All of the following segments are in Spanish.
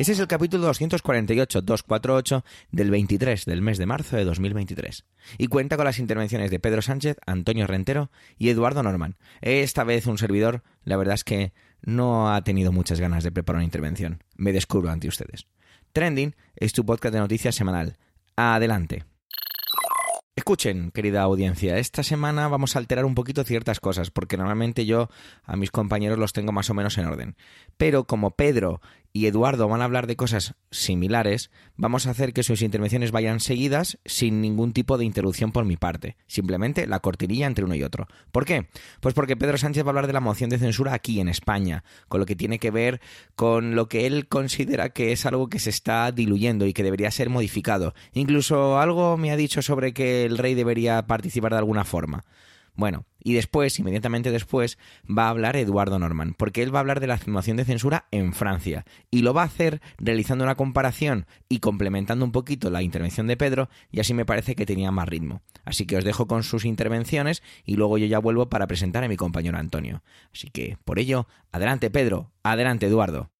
Ese es el capítulo 248-248 del 23 del mes de marzo de 2023 y cuenta con las intervenciones de Pedro Sánchez, Antonio Rentero y Eduardo Norman. Esta vez un servidor, la verdad es que no ha tenido muchas ganas de preparar una intervención. Me descubro ante ustedes. Trending es tu podcast de noticias semanal. Adelante. Escuchen, querida audiencia, esta semana vamos a alterar un poquito ciertas cosas, porque normalmente yo a mis compañeros los tengo más o menos en orden. Pero como Pedro y Eduardo van a hablar de cosas similares, vamos a hacer que sus intervenciones vayan seguidas sin ningún tipo de interrupción por mi parte. Simplemente la cortinilla entre uno y otro. ¿Por qué? Pues porque Pedro Sánchez va a hablar de la moción de censura aquí en España, con lo que tiene que ver con lo que él considera que es algo que se está diluyendo y que debería ser modificado. Incluso algo me ha dicho sobre que el rey debería participar de alguna forma. Bueno, y después, inmediatamente después, va a hablar Eduardo Norman, porque él va a hablar de la moción de censura en Francia, y lo va a hacer realizando una comparación y complementando un poquito la intervención de Pedro, y así me parece que tenía más ritmo. Así que os dejo con sus intervenciones y luego yo ya vuelvo para presentar a mi compañero Antonio. Así que, por ello, adelante Pedro, adelante Eduardo.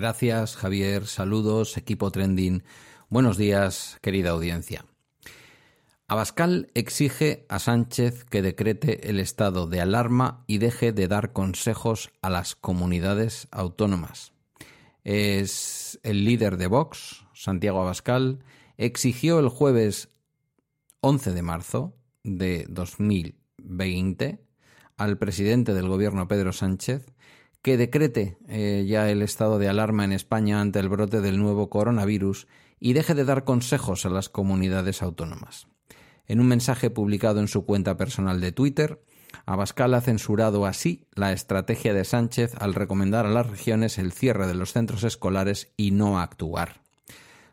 Gracias, Javier. Saludos, equipo trending. Buenos días, querida audiencia. Abascal exige a Sánchez que decrete el estado de alarma y deje de dar consejos a las comunidades autónomas. Es el líder de Vox, Santiago Abascal, exigió el jueves 11 de marzo de 2020 al presidente del gobierno Pedro Sánchez que decrete eh, ya el estado de alarma en España ante el brote del nuevo coronavirus y deje de dar consejos a las comunidades autónomas. En un mensaje publicado en su cuenta personal de Twitter, Abascal ha censurado así la estrategia de Sánchez al recomendar a las regiones el cierre de los centros escolares y no actuar.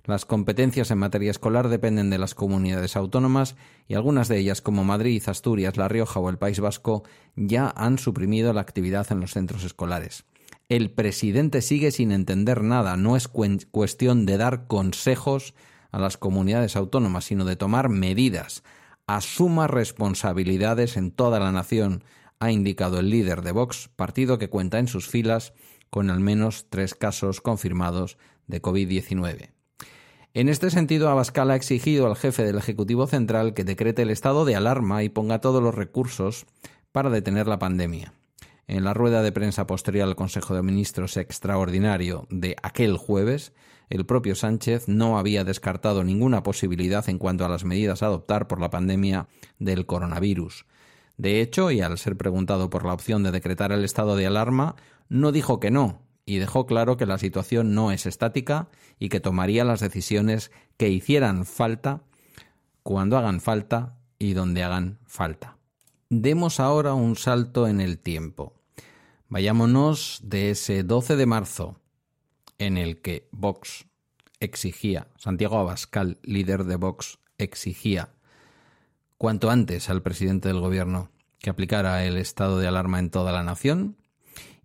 Las competencias en materia escolar dependen de las comunidades autónomas y algunas de ellas, como Madrid, Asturias, La Rioja o el País Vasco, ya han suprimido la actividad en los centros escolares. El presidente sigue sin entender nada. No es cuestión de dar consejos a las comunidades autónomas, sino de tomar medidas. Asuma responsabilidades en toda la nación, ha indicado el líder de Vox, partido que cuenta en sus filas con al menos tres casos confirmados de COVID-19. En este sentido, Abascal ha exigido al jefe del Ejecutivo Central que decrete el estado de alarma y ponga todos los recursos para detener la pandemia. En la rueda de prensa posterior al Consejo de Ministros extraordinario de aquel jueves, el propio Sánchez no había descartado ninguna posibilidad en cuanto a las medidas a adoptar por la pandemia del coronavirus. De hecho, y al ser preguntado por la opción de decretar el estado de alarma, no dijo que no, y dejó claro que la situación no es estática y que tomaría las decisiones que hicieran falta cuando hagan falta y donde hagan falta. Demos ahora un salto en el tiempo. Vayámonos de ese 12 de marzo en el que Vox exigía, Santiago Abascal, líder de Vox, exigía cuanto antes al presidente del gobierno que aplicara el estado de alarma en toda la nación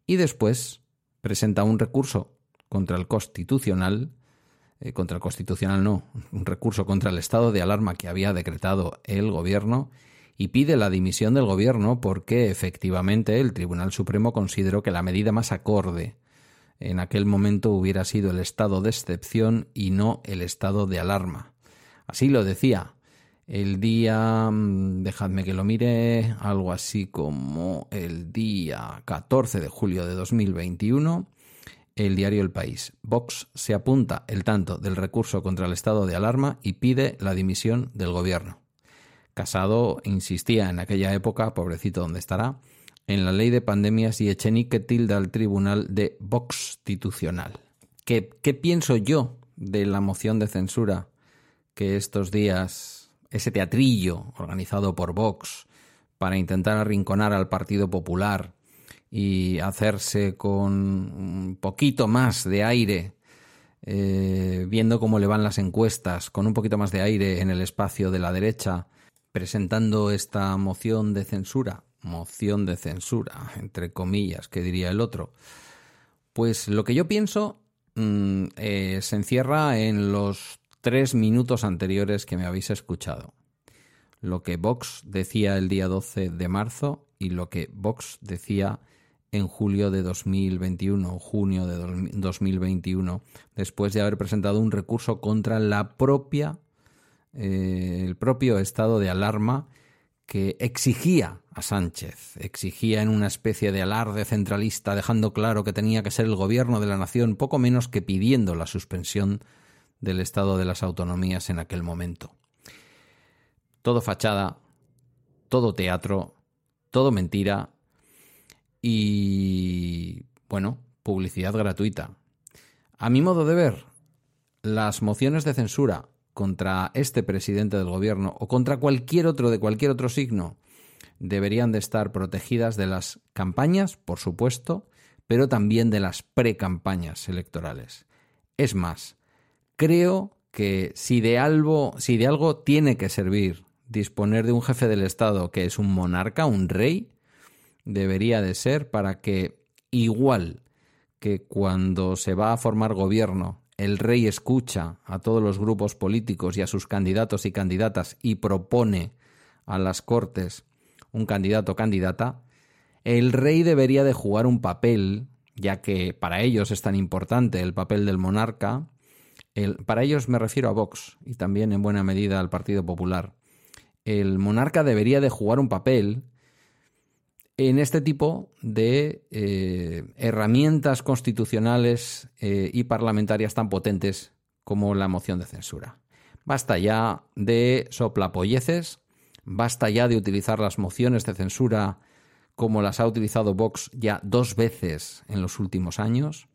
y después presenta un recurso contra el constitucional, eh, contra el constitucional no, un recurso contra el estado de alarma que había decretado el gobierno y pide la dimisión del gobierno porque efectivamente el Tribunal Supremo consideró que la medida más acorde en aquel momento hubiera sido el estado de excepción y no el estado de alarma. Así lo decía el día, mm, dejadme que lo mire, algo así como el día 14 de julio de 2021, el diario El País. Vox se apunta el tanto del recurso contra el estado de alarma y pide la dimisión del gobierno. Casado insistía en aquella época, pobrecito donde estará, en la ley de pandemias y Echenique tilda al tribunal de Vox-institucional. ¿Qué, ¿Qué pienso yo de la moción de censura que estos días ese teatrillo organizado por Vox para intentar arrinconar al Partido Popular y hacerse con un poquito más de aire, eh, viendo cómo le van las encuestas, con un poquito más de aire en el espacio de la derecha, presentando esta moción de censura, moción de censura, entre comillas, que diría el otro, pues lo que yo pienso mm, eh, se encierra en los tres minutos anteriores que me habéis escuchado. Lo que Vox decía el día 12 de marzo y lo que Vox decía en julio de 2021, junio de 2021, después de haber presentado un recurso contra la propia, eh, el propio estado de alarma que exigía a Sánchez, exigía en una especie de alarde centralista, dejando claro que tenía que ser el gobierno de la nación, poco menos que pidiendo la suspensión del estado de las autonomías en aquel momento. Todo fachada, todo teatro, todo mentira, y, bueno, publicidad gratuita. A mi modo de ver, las mociones de censura contra este presidente del gobierno o contra cualquier otro de cualquier otro signo deberían de estar protegidas de las campañas, por supuesto, pero también de las precampañas electorales. Es más, creo que si de algo, tiene que servir disponer de un jefe del Estado que es un monarca, un rey, debería de ser para que, igual que cuando se va a formar gobierno, el rey escucha a todos los grupos políticos y a sus candidatos y candidatas y propone a las Cortes un candidato o candidata, el rey debería de jugar un papel, ya que para ellos es tan importante el papel del monarca, para ellos me refiero a Vox y también en buena medida al Partido Popular. El monarca debería de jugar un papel en este tipo de eh, herramientas constitucionales eh, y parlamentarias tan potentes como la moción de censura. Basta ya de soplapolleces, basta ya de utilizar las mociones de censura como las ha utilizado Vox ya dos veces en los últimos años,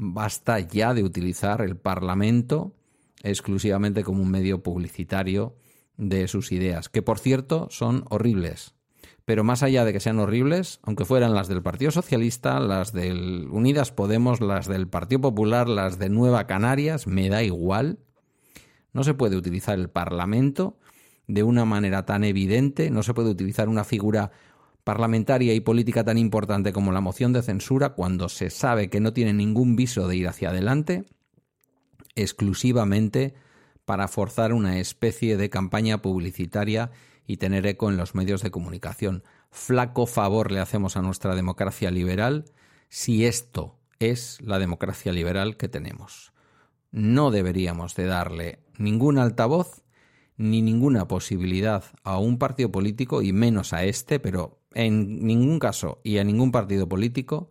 basta ya de utilizar el Parlamento exclusivamente como un medio publicitario de sus ideas, que por cierto son horribles pero más allá de que sean horribles, aunque fueran las del Partido Socialista, las del Unidas Podemos, las del Partido Popular, las de Nueva Canarias, me da igual. No se puede utilizar el Parlamento de una manera tan evidente, no se puede utilizar una figura parlamentaria y política tan importante como la moción de censura cuando se sabe que no tiene ningún viso de ir hacia adelante, exclusivamente para forzar una especie de campaña publicitaria y tener eco en los medios de comunicación. Flaco favor le hacemos a nuestra democracia liberal si esto es la democracia liberal que tenemos. No deberíamos de darle ningún altavoz ni ninguna posibilidad a un partido político y menos a este, pero en ningún caso y a ningún partido político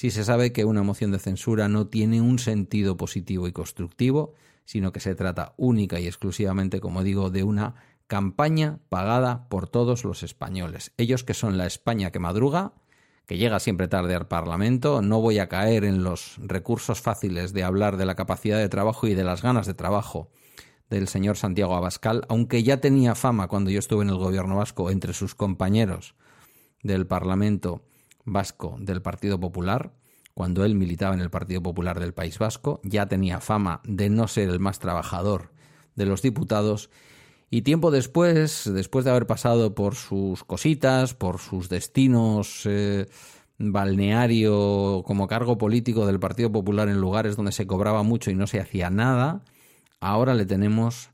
si se sabe que una moción de censura no tiene un sentido positivo y constructivo, sino que se trata única y exclusivamente, como digo, de una campaña pagada por todos los españoles. Ellos que son la España que madruga, que llega siempre tarde al Parlamento, no voy a caer en los recursos fáciles de hablar de la capacidad de trabajo y de las ganas de trabajo del señor Santiago Abascal, aunque ya tenía fama cuando yo estuve en el gobierno vasco entre sus compañeros del Parlamento vasco del Partido Popular, cuando él militaba en el Partido Popular del País Vasco, ya tenía fama de no ser el más trabajador de los diputados. Y tiempo después, después de haber pasado por sus cositas, por sus destinos eh, balneario como cargo político del Partido Popular en lugares donde se cobraba mucho y no se hacía nada, ahora le tenemos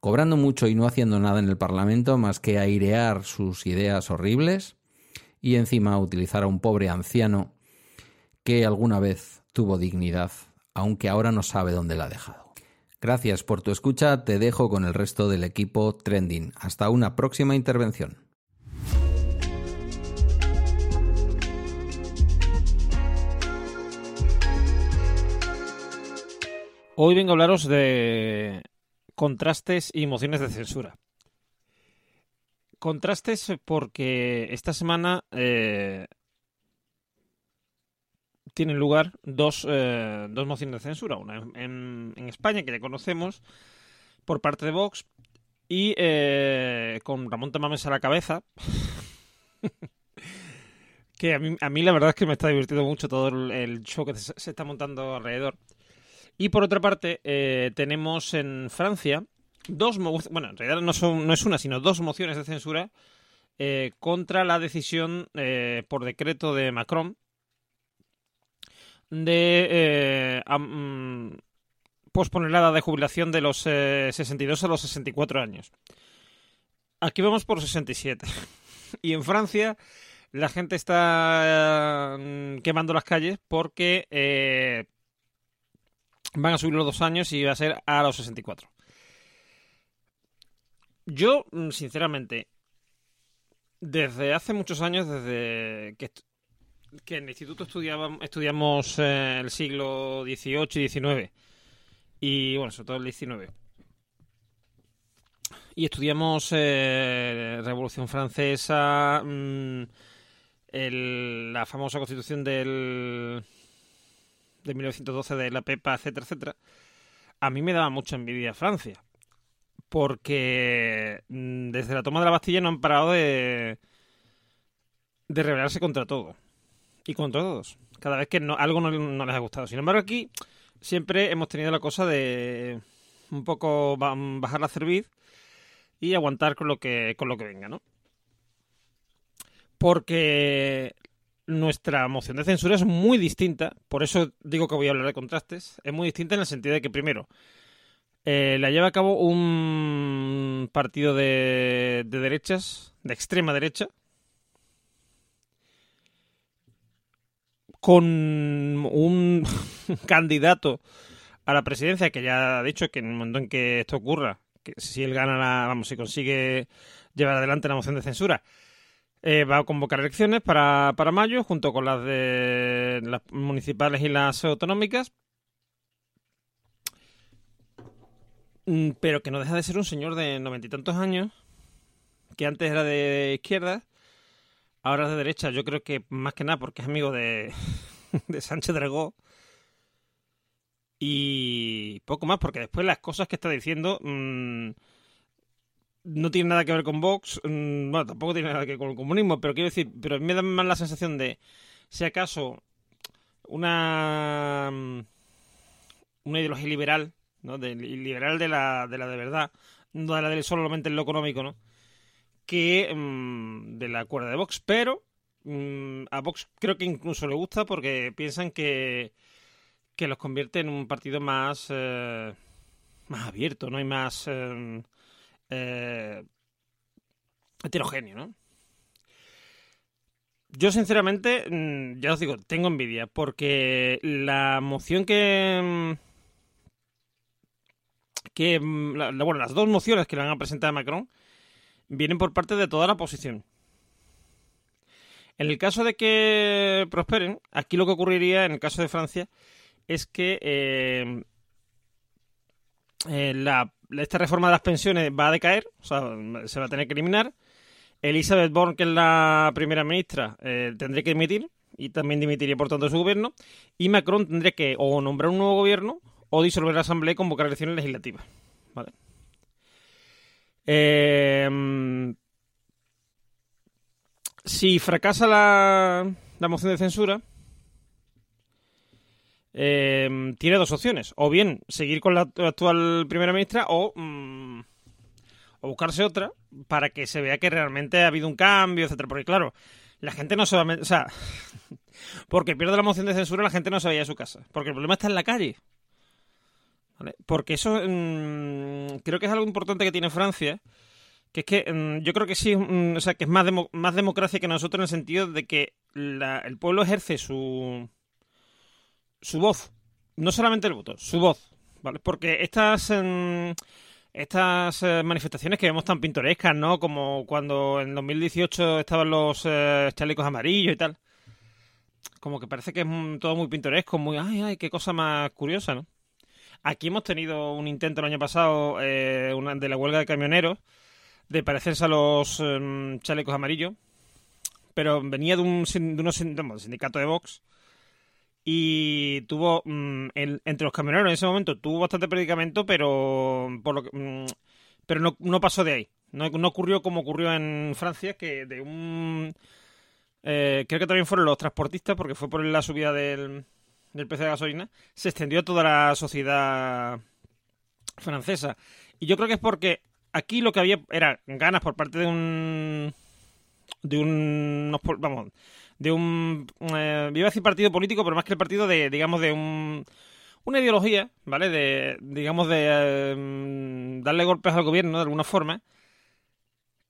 cobrando mucho y no haciendo nada en el Parlamento más que airear sus ideas horribles y encima utilizar a un pobre anciano que alguna vez tuvo dignidad, aunque ahora no sabe dónde la ha dejado. Gracias por tu escucha, te dejo con el resto del equipo Trending. Hasta una próxima intervención. Hoy vengo a hablaros de contrastes y mociones de censura. Contrastes porque esta semana eh, tienen lugar dos, eh, dos mociones de censura. Una en, España, que ya conocemos, por parte de Vox, y eh, con Ramón Tamames a la cabeza, que a mí, a mí la verdad es que me está divirtiendo mucho todo el, show que se, está montando alrededor. Y por otra parte, eh, tenemos en Francia dos, bueno, en realidad no, son, no es una, sino dos mociones de censura eh, contra la decisión eh, por decreto de Macron de mm, posponer la edad de jubilación de los 62 a los 64 años. Aquí vamos por 67. y en Francia la gente está mm, quemando las calles porque eh, van a subir los dos años y va a ser a los 64. Yo, mm, sinceramente, desde hace muchos años, desde que, en el instituto estudiamos eh, el siglo XVIII y XIX, y bueno, sobre todo el XIX, y estudiamos eh, Revolución Francesa, mm, la famosa constitución del de 1912 de la PEPA, etcétera, etcétera, a mí me daba mucha envidia Francia. Porque mm, desde la toma de la Bastilla no han parado de, de rebelarse contra todo. Y contra todos. Cada vez que algo no, les ha gustado. Sin embargo, aquí siempre hemos tenido la cosa de un poco bajar la cerviz y aguantar con lo que, con lo que venga, ¿no? porque nuestra moción de censura es muy distinta, por eso digo que voy a hablar de contrastes, es muy distinta en el sentido de que primero, eh, la lleva a cabo un partido de, de derechas, de extrema derecha, con un candidato a la presidencia que ya ha dicho que en el momento en que esto ocurra, que si él gana, la, vamos, si consigue llevar adelante la moción de censura, eh, va a convocar elecciones para, para mayo, junto con las de las municipales y las autonómicas. Mm, pero que no deja de ser un señor de noventa y tantos años, que antes era de izquierda, ahora es de derecha. Yo creo que más que nada porque es amigo de, de Sánchez Dragó. Y poco más, porque después las cosas que está diciendo mm, no tiene nada que ver con Vox, mm, bueno, tampoco tiene nada que ver con el comunismo, pero quiero decir, pero me da más la sensación de, si acaso, una, mm, una ideología liberal, ¿no? Liberal de la, de la de verdad, no de la de solamente lo económico, ¿no? Que mm, de la cuerda de Vox, pero a Vox creo que incluso le gusta porque piensan que, que los convierte en un partido más, eh, más abierto, ¿no? Y más... Eh, eh, heterogéneo, ¿no? Yo, sinceramente, mm, ya os digo, tengo envidia, porque la moción que. Que mm, bueno, las dos mociones que le van a presentar a Macron vienen por parte de toda la oposición. En el caso de que prosperen, aquí lo que ocurriría en el caso de Francia es que eh, eh, la esta reforma de las pensiones va a decaer, o sea, se va a tener que eliminar. Elizabeth Borne, que es la primera ministra, eh, tendría que dimitir y también dimitiría por tanto su gobierno. Y Macron tendría que o nombrar un nuevo gobierno o disolver la asamblea y convocar elecciones legislativas. ¿Vale? Eh, si fracasa la, moción de censura, eh, tiene dos opciones. O bien seguir con la actual primera ministra o, mm, buscarse otra para que se vea que realmente ha habido un cambio, etcétera. Porque claro, la gente no se va a... O sea, porque pierde la moción de censura la gente no se vaya a su casa. Porque el problema está en la calle. Porque eso mm, creo que es algo importante que tiene Francia. Que es que mm, yo creo que sí, o sea, que es más, más democracia que nosotros en el sentido de que el pueblo ejerce su, su voz, no solamente el voto, su voz, ¿vale? Porque estas em, estas eh, manifestaciones que vemos tan pintorescas, ¿no? Como cuando en 2018 estaban los eh, chalecos amarillos y tal. Como que parece que es todo muy pintoresco, muy, ay, ay, qué cosa más curiosa, ¿no? Aquí hemos tenido un intento el año pasado eh, una, de la huelga de camioneros de parecerse a los em, chalecos amarillos, pero venía de un, de unos, sindicato de Vox y tuvo mm, entre los camioneros en ese momento tuvo bastante predicamento pero por lo mm, pero no, no, pasó de ahí. No, no, ocurrió como ocurrió en Francia que de un eh, creo que también fueron los transportistas, porque fue por la subida del, del precio de gasolina, se extendió a toda la sociedad francesa. Y yo creo que es porque aquí lo que había era ganas por parte de un de un vamos de un eh, iba a decir partido político pero más que el partido de digamos de un una ideología vale de digamos de eh, darle golpes al gobierno de alguna forma.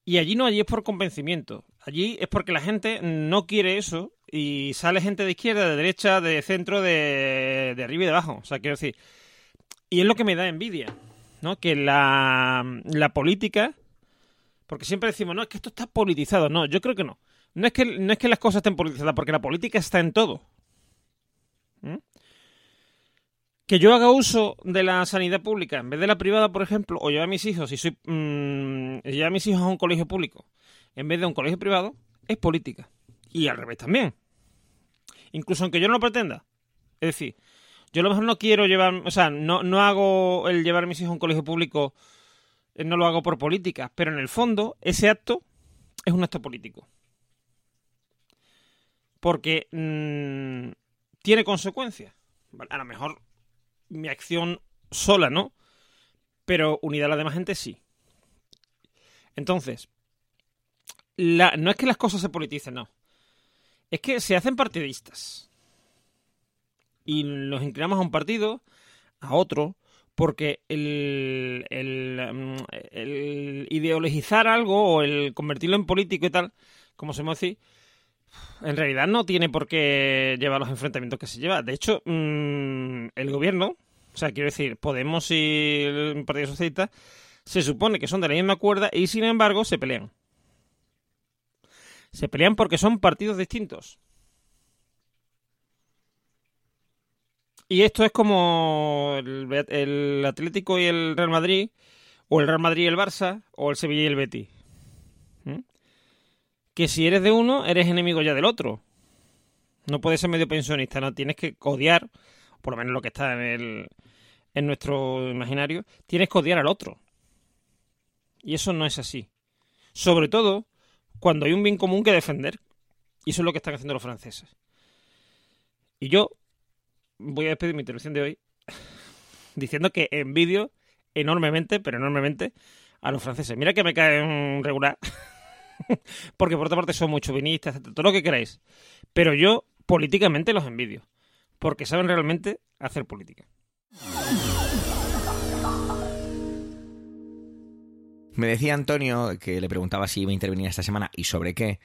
Y allí no allí es por convencimiento allí es porque la gente no quiere eso y sale gente de izquierda de derecha de centro de, de arriba y de abajo o sea quiero decir y es lo que me da envidia ¿no? Que la, la política, porque siempre decimos, no, es que esto está politizado. No, yo creo que no. No es que, no es que las cosas estén politizadas, porque la política está en todo. ¿Mm? Que yo haga uso de la sanidad pública en vez de la privada, por ejemplo, o llevar a mis hijos, si soy mmm, a mis hijos a un colegio público en vez de un colegio privado, es política. Y al revés también. Incluso aunque yo no lo pretenda. Es decir, yo a lo mejor no quiero llevar, o sea, no, no hago el llevar a mis hijos a un colegio público, eh, no lo hago por política, pero en el fondo ese acto es un acto político. Porque mmm, tiene consecuencias. A lo mejor mi acción sola, ¿no? Pero unida a la demás gente sí. Entonces, la, no es que las cosas se politicen, no. Es que se hacen partidistas y nos inclinamos a un partido, a otro, porque el, el, el, ideologizar algo o el convertirlo en político y tal, como se me en realidad no tiene por qué llevar los enfrentamientos que se lleva. De hecho, mmm, el gobierno, o sea, quiero decir, Podemos y el Partido Socialista, se supone que son de la misma cuerda y sin embargo se pelean. Se pelean porque son partidos distintos. Y esto es como el, Atlético y el Real Madrid, o el Real Madrid y el Barça, o el Sevilla y el Betis. ¿Mm? Que si eres de uno, eres enemigo ya del otro. No puedes ser medio pensionista, no tienes que odiar, por lo menos lo que está en, el, en nuestro imaginario, tienes que odiar al otro. Y eso no es así. Sobre todo cuando hay un bien común que defender. Y eso es lo que están haciendo los franceses. Y yo voy a despedir mi intervención de hoy diciendo que envidio enormemente, pero enormemente, a los franceses. Mira que me caen regular, porque por otra parte son muy chauvinistas, todo lo que queráis. Pero yo políticamente los envidio, porque saben realmente hacer política. Me decía Antonio que le preguntaba si iba a intervenir esta semana y sobre qué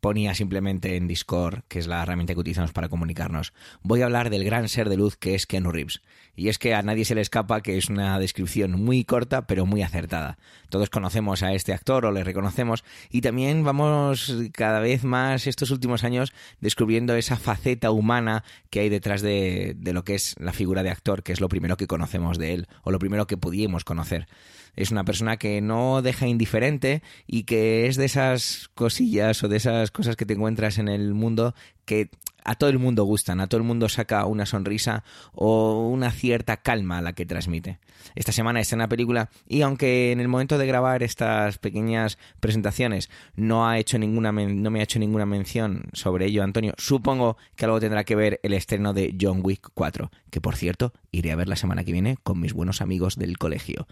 ponía simplemente en Discord, que es la herramienta que utilizamos para comunicarnos. Voy a hablar del gran ser de luz que es Keanu Reeves. Y es que a nadie se le escapa que es una descripción muy corta pero muy acertada. Todos conocemos a este actor o le reconocemos y también vamos cada vez más estos últimos años descubriendo esa faceta humana que hay detrás de, de lo que es la figura de actor, que es lo primero que conocemos de él o lo primero que pudimos conocer es una persona que no deja indiferente y que es de esas cosillas o de esas cosas que te encuentras en el mundo que a todo el mundo gustan, a todo el mundo saca una sonrisa o una cierta calma a la que transmite. Esta semana está en la película y aunque en el momento de grabar estas pequeñas presentaciones no ha hecho ninguna no me ha hecho ninguna mención sobre ello Antonio, supongo que algo tendrá que ver el estreno de John Wick 4, que por cierto iré a ver la semana que viene con mis buenos amigos del colegio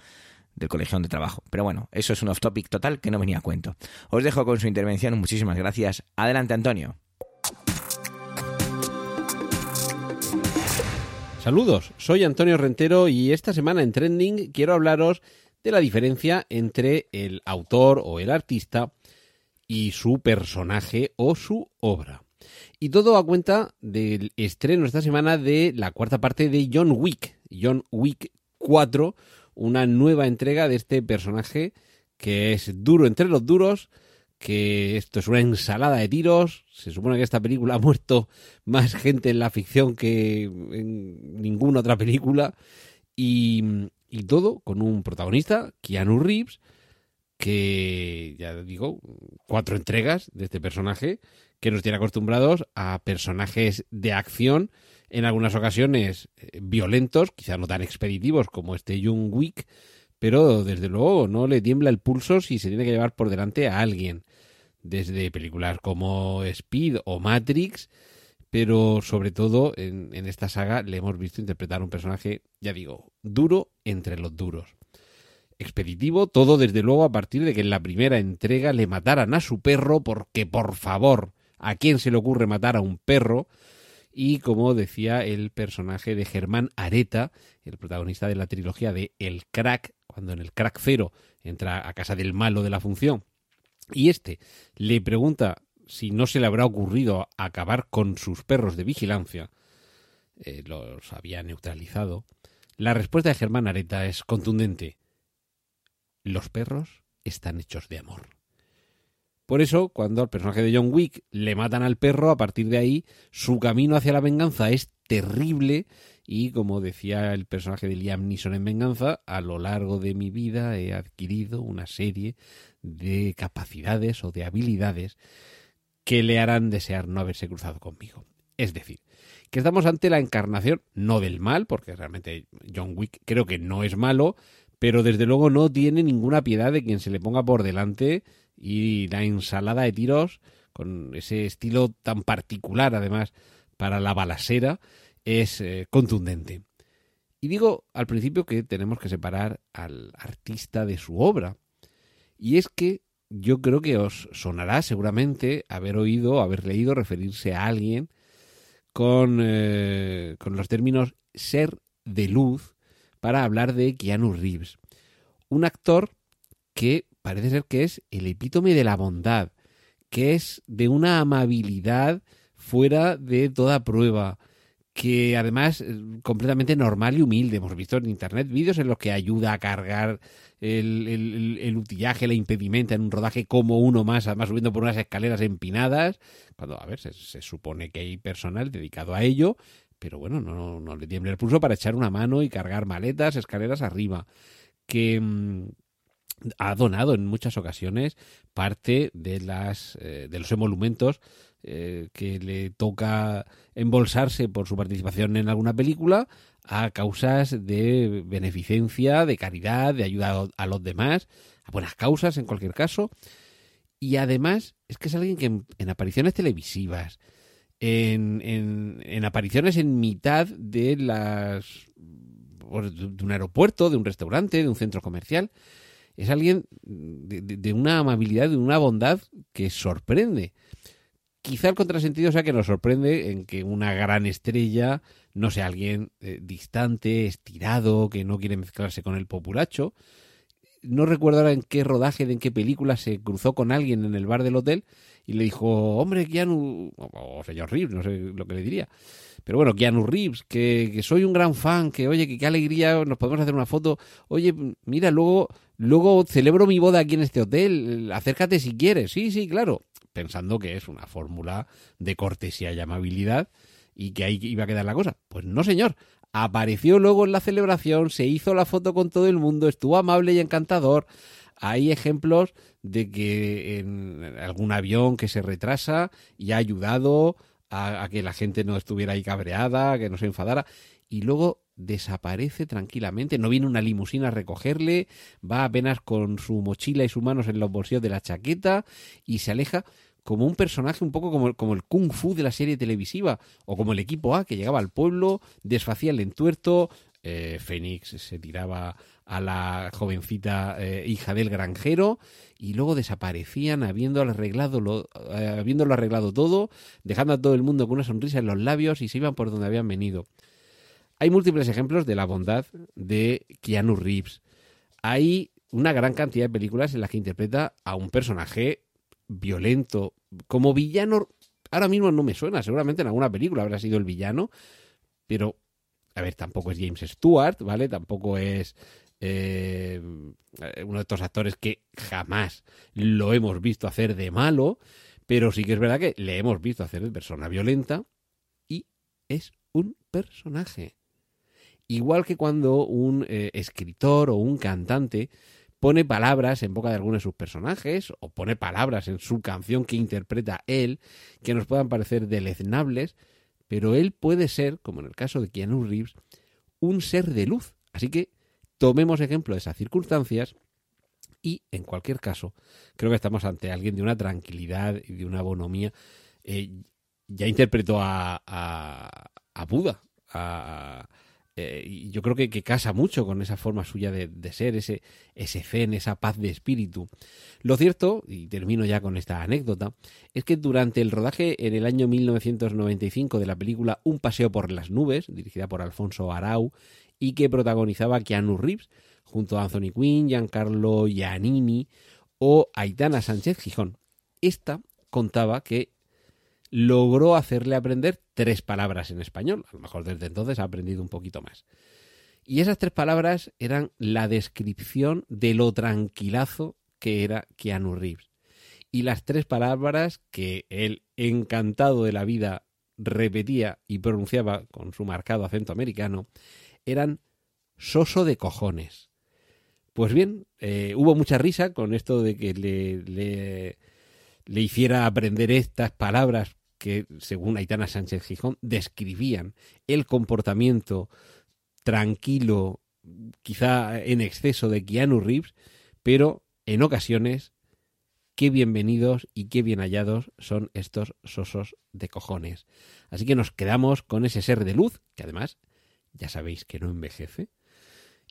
del colegio donde trabajo. Pero bueno, eso es un off topic total que no venía a cuento. Os dejo con su intervención, muchísimas gracias. Adelante, Antonio. Saludos, soy Antonio Rentero y esta semana en Trending quiero hablaros de la diferencia entre el autor o el artista y su personaje o su obra. Y todo a cuenta del estreno esta semana de la cuarta parte de John Wick, John Wick 4, una nueva entrega de este personaje que es duro entre los duros, que esto es una ensalada de tiros. Se supone que esta película ha muerto más gente en la ficción que en ninguna otra película. Y, y todo con un protagonista, Keanu Reeves, que ya digo, cuatro entregas de este personaje que nos tiene acostumbrados a personajes de acción en algunas ocasiones eh, violentos, quizá no tan expeditivos como este Young pero desde luego no le tiembla el pulso si se tiene que llevar por delante a alguien. desde películas como Speed o Matrix, pero sobre todo en, en esta saga le hemos visto interpretar un personaje, ya digo, duro entre los duros expeditivo, todo desde luego a partir de que en la primera entrega le mataran a su perro, porque por favor, ¿a quién se le ocurre matar a un perro? Y como decía el personaje de Germán Areta, el protagonista de la trilogía de El Crack, cuando en el Crack Cero entra a casa del malo de la función, y este le pregunta si no se le habrá ocurrido acabar con sus perros de vigilancia, eh, los había neutralizado, la respuesta de Germán Areta es contundente. Los perros están hechos de amor. Por eso, cuando al personaje de John Wick le matan al perro, a partir de ahí su camino hacia la venganza es terrible y, como decía el personaje de Liam Neeson en Venganza, a lo largo de mi vida he adquirido una serie de capacidades o de habilidades que le harán desear no haberse cruzado conmigo. Es decir, que estamos ante la encarnación no del mal, porque realmente John Wick creo que no es malo, pero desde luego no tiene ninguna piedad de quien se le ponga por delante y la ensalada de tiros con ese estilo tan particular además para la balasera es eh, contundente. Y digo al principio que tenemos que separar al artista de su obra. Y es que yo creo que os sonará seguramente haber oído, haber leído referirse a alguien con, eh, con los términos ser de luz para hablar de Keanu Reeves. Un actor que parece ser que es el epítome de la bondad, que es de una amabilidad fuera de toda prueba, que además es completamente normal y humilde. Hemos visto en internet vídeos en los que ayuda a cargar el, el, el, utillaje, la impedimenta en un rodaje como uno más, además subiendo por unas escaleras empinadas. Cuando, a ver, se, supone que hay personal dedicado a ello, pero bueno, no, no le tiemble el pulso para echar una mano y cargar maletas, escaleras arriba. Que, mm, ha donado en muchas ocasiones parte de las eh, de los emolumentos eh, que le toca embolsarse por su participación en alguna película a causas de beneficencia, de caridad, de ayuda a los demás, a buenas causas en cualquier caso. Y además es que es alguien que en, en apariciones televisivas, en, en, en, apariciones en mitad de las de un aeropuerto, de un restaurante, de un centro comercial, es alguien de, una amabilidad, de una bondad que sorprende. Quizá el contrasentido sea que nos sorprende en que una gran estrella no sea alguien eh, distante, estirado, que no quiere mezclarse con el populacho. No recuerdo en qué rodaje, de en qué película se cruzó con alguien en el bar del hotel y le dijo, hombre, Keanu, o, o señor Reeves, no sé lo que le diría. Pero bueno, Keanu Reeves, que, que soy un gran fan, que oye, que qué alegría, nos podemos hacer una foto. Oye, mira, luego Luego celebro mi boda aquí en este hotel, acércate si quieres. Sí, sí, claro. Pensando que es una fórmula de cortesía y amabilidad y que ahí iba a quedar la cosa. Pues no, señor. Apareció luego en la celebración, se hizo la foto con todo el mundo, estuvo amable y encantador. Hay ejemplos de que en algún avión que se retrasa y ha ayudado a, a que la gente no estuviera ahí cabreada, que no se enfadara. Y luego desaparece tranquilamente, no viene una limusina a recogerle, va apenas con su mochila y sus manos en los bolsillos de la chaqueta y se aleja como un personaje un poco como, como el kung fu de la serie televisiva o como el equipo A que llegaba al pueblo, desfacía el entuerto, eh, Fénix se tiraba a la jovencita eh, hija del granjero y luego desaparecían habiéndolo arreglado, lo, eh, habiéndolo arreglado todo, dejando a todo el mundo con una sonrisa en los labios y se iban por donde habían venido. Hay múltiples ejemplos de la bondad de Keanu Reeves. Hay una gran cantidad de películas en las que interpreta a un personaje violento. Como villano, ahora mismo no me suena, seguramente en alguna película habrá sido el villano, pero, a ver, tampoco es James Stewart, ¿vale? Tampoco es eh, uno de estos actores que jamás lo hemos visto hacer de malo, pero sí que es verdad que le hemos visto hacer de persona violenta y es un personaje. Igual que cuando un eh, escritor o un cantante pone palabras en boca de alguno de sus personajes o pone palabras en su canción que interpreta él que nos puedan parecer deleznables, pero él puede ser, como en el caso de Keanu Reeves, un ser de luz. Así que tomemos ejemplo de esas circunstancias Y, en cualquier caso, creo que estamos ante alguien de una tranquilidad y de una bonomía. Eh, ya interpretó a, a, a Buda, a, eh, y yo creo que, casa mucho con esa forma suya de, de, ser, ese, ese zen, esa paz de espíritu. Lo cierto, y termino ya con esta anécdota, es que durante el rodaje en el año 1995 de la película Un paseo por las nubes, dirigida por Alfonso Arau, y que protagonizaba Keanu Reeves, junto a Anthony Quinn, Giancarlo Giannini o Aitana Sánchez Gijón. Esta contaba que logró hacerle aprender tres palabras en español. A lo mejor desde entonces ha aprendido un poquito más. Y esas tres palabras eran la descripción de lo tranquilazo que era Keanu Reeves. Y las tres palabras que él, encantado de la vida, repetía y pronunciaba con su marcado acento americano, eran soso de cojones. Pues bien, eh, hubo mucha risa con esto de que le, le, le hiciera aprender estas palabras que, según Aitana Sánchez Gijón, describían el comportamiento tranquilo, quizá en exceso de Keanu Reeves, pero en ocasiones qué bienvenidos y qué bien hallados son estos sosos de cojones. Así que nos quedamos con ese ser de luz, que además ya sabéis que no envejece,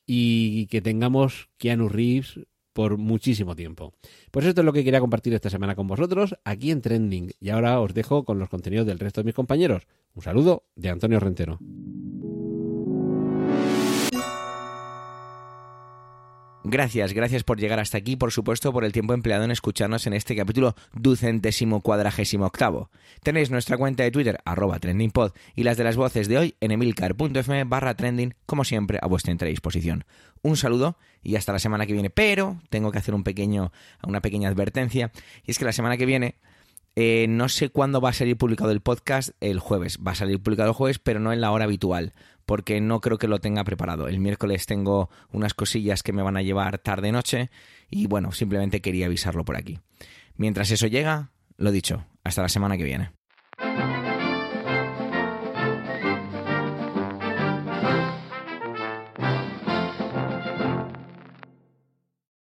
y que tengamos Keanu Reeves por muchísimo tiempo. Pues esto es lo que quería compartir esta semana con vosotros aquí en Trending. Y ahora os dejo con los contenidos del resto de mis compañeros. Un saludo de Antonio Rentero. Gracias, gracias por llegar hasta aquí, por supuesto, por el tiempo empleado en escucharnos en este capítulo ducentésimo cuadragésimo octavo. Tenéis nuestra cuenta de Twitter, arroba trendingpod, y las de las voces de hoy en emilcar.fm barra trending, como siempre, a vuestra entera disposición. Un saludo y hasta la semana que viene. Pero tengo que hacer un pequeño, una pequeña advertencia, y es que la semana que viene eh, no sé cuándo va a salir publicado el podcast el jueves. Va a salir publicado el jueves, pero no en la hora habitual, porque no creo que lo tenga preparado. El miércoles tengo unas cosillas que me van a llevar tarde-noche y bueno, simplemente quería avisarlo por aquí. Mientras eso llega, lo dicho, hasta la semana que viene.